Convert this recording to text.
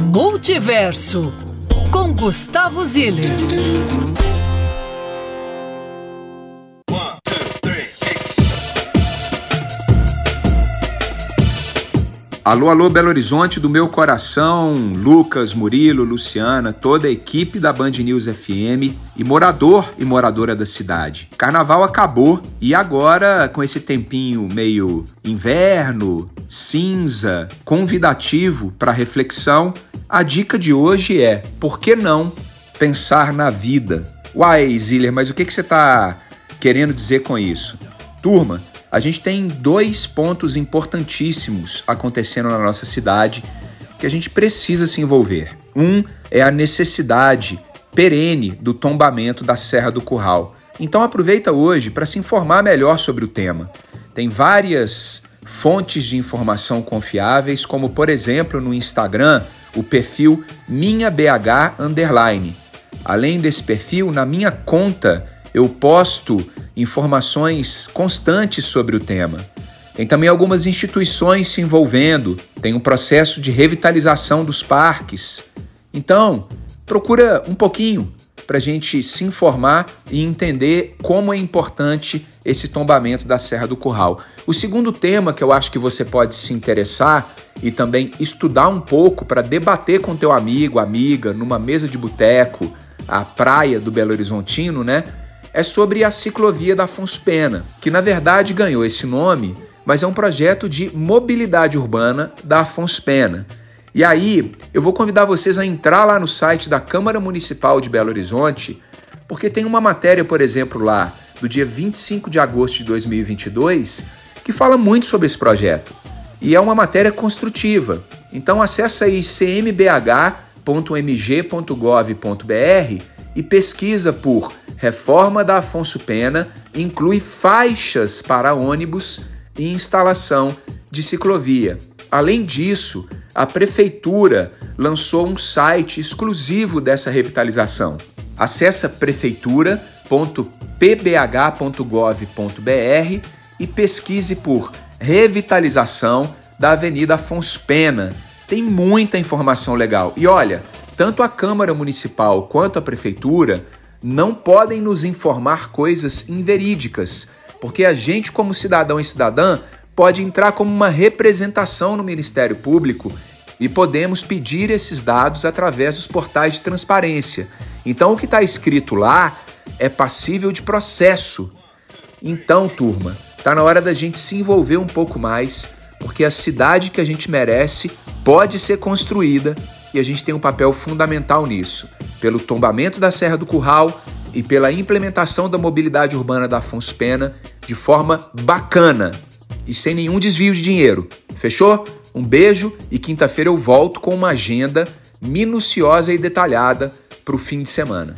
Multiverso com Gustavo Ziller. Alô, alô, Belo Horizonte do meu coração, Lucas, Murilo, Luciana, toda a equipe da Band News FM e morador e moradora da cidade. Carnaval acabou e agora, com esse tempinho meio inverno, cinza, convidativo para reflexão, a dica de hoje é: por que não pensar na vida? Uai, Ziller, mas o que, que você está querendo dizer com isso? Turma, a gente tem dois pontos importantíssimos acontecendo na nossa cidade que a gente precisa se envolver. Um é a necessidade perene do tombamento da Serra do Curral. Então aproveita hoje para se informar melhor sobre o tema. Tem várias fontes de informação confiáveis, como por exemplo no Instagram, o perfil minha BH underline. Além desse perfil, na minha conta eu posto informações constantes sobre o tema. Tem também algumas instituições se envolvendo, tem um processo de revitalização dos parques. Então, procura um pouquinho para a gente se informar e entender como é importante esse tombamento da Serra do Curral. O segundo tema que eu acho que você pode se interessar e também estudar um pouco para debater com teu amigo, amiga, numa mesa de boteco, a praia do Belo Horizontino, né? É sobre a ciclovia da Afonso Pena, que na verdade ganhou esse nome, mas é um projeto de mobilidade urbana da Afonso Pena. E aí, eu vou convidar vocês a entrar lá no site da Câmara Municipal de Belo Horizonte, porque tem uma matéria, por exemplo, lá do dia 25 de agosto de 2022, que fala muito sobre esse projeto. E é uma matéria construtiva. Então acessa aí cmbh.mg.gov.br e pesquisa por Reforma da Afonso Pena inclui faixas para ônibus e instalação de ciclovia. Além disso, a prefeitura lançou um site exclusivo dessa revitalização. Acesse prefeitura.pbh.gov.br e pesquise por revitalização da Avenida Afonso Pena. Tem muita informação legal. E olha, tanto a Câmara Municipal quanto a Prefeitura não podem nos informar coisas inverídicas, porque a gente, como cidadão e cidadã, pode entrar como uma representação no Ministério Público e podemos pedir esses dados através dos portais de transparência. Então, o que está escrito lá é passível de processo. Então, turma, está na hora da gente se envolver um pouco mais, porque a cidade que a gente merece pode ser construída e a gente tem um papel fundamental nisso, pelo tombamento da Serra do Curral e pela implementação da mobilidade urbana da Afonso Pena de forma bacana e sem nenhum desvio de dinheiro. Fechou? Um beijo e quinta-feira eu volto com uma agenda minuciosa e detalhada para o fim de semana.